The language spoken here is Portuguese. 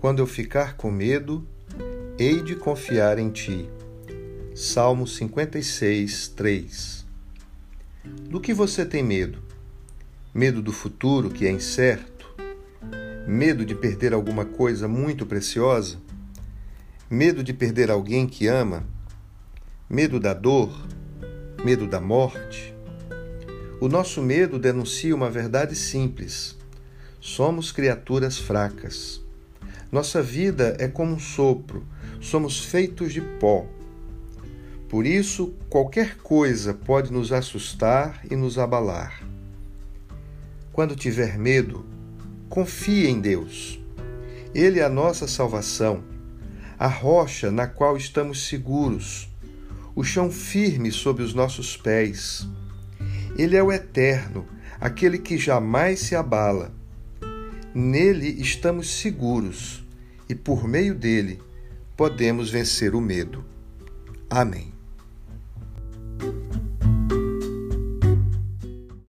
Quando eu ficar com medo, hei de confiar em ti. Salmo 56, 3. Do que você tem medo? Medo do futuro que é incerto? Medo de perder alguma coisa muito preciosa? Medo de perder alguém que ama? Medo da dor? Medo da morte? O nosso medo denuncia uma verdade simples. Somos criaturas fracas. Nossa vida é como um sopro, somos feitos de pó. Por isso, qualquer coisa pode nos assustar e nos abalar. Quando tiver medo, confie em Deus. Ele é a nossa salvação, a rocha na qual estamos seguros, o chão firme sob os nossos pés. Ele é o eterno, aquele que jamais se abala Nele estamos seguros e por meio dele podemos vencer o medo. Amém.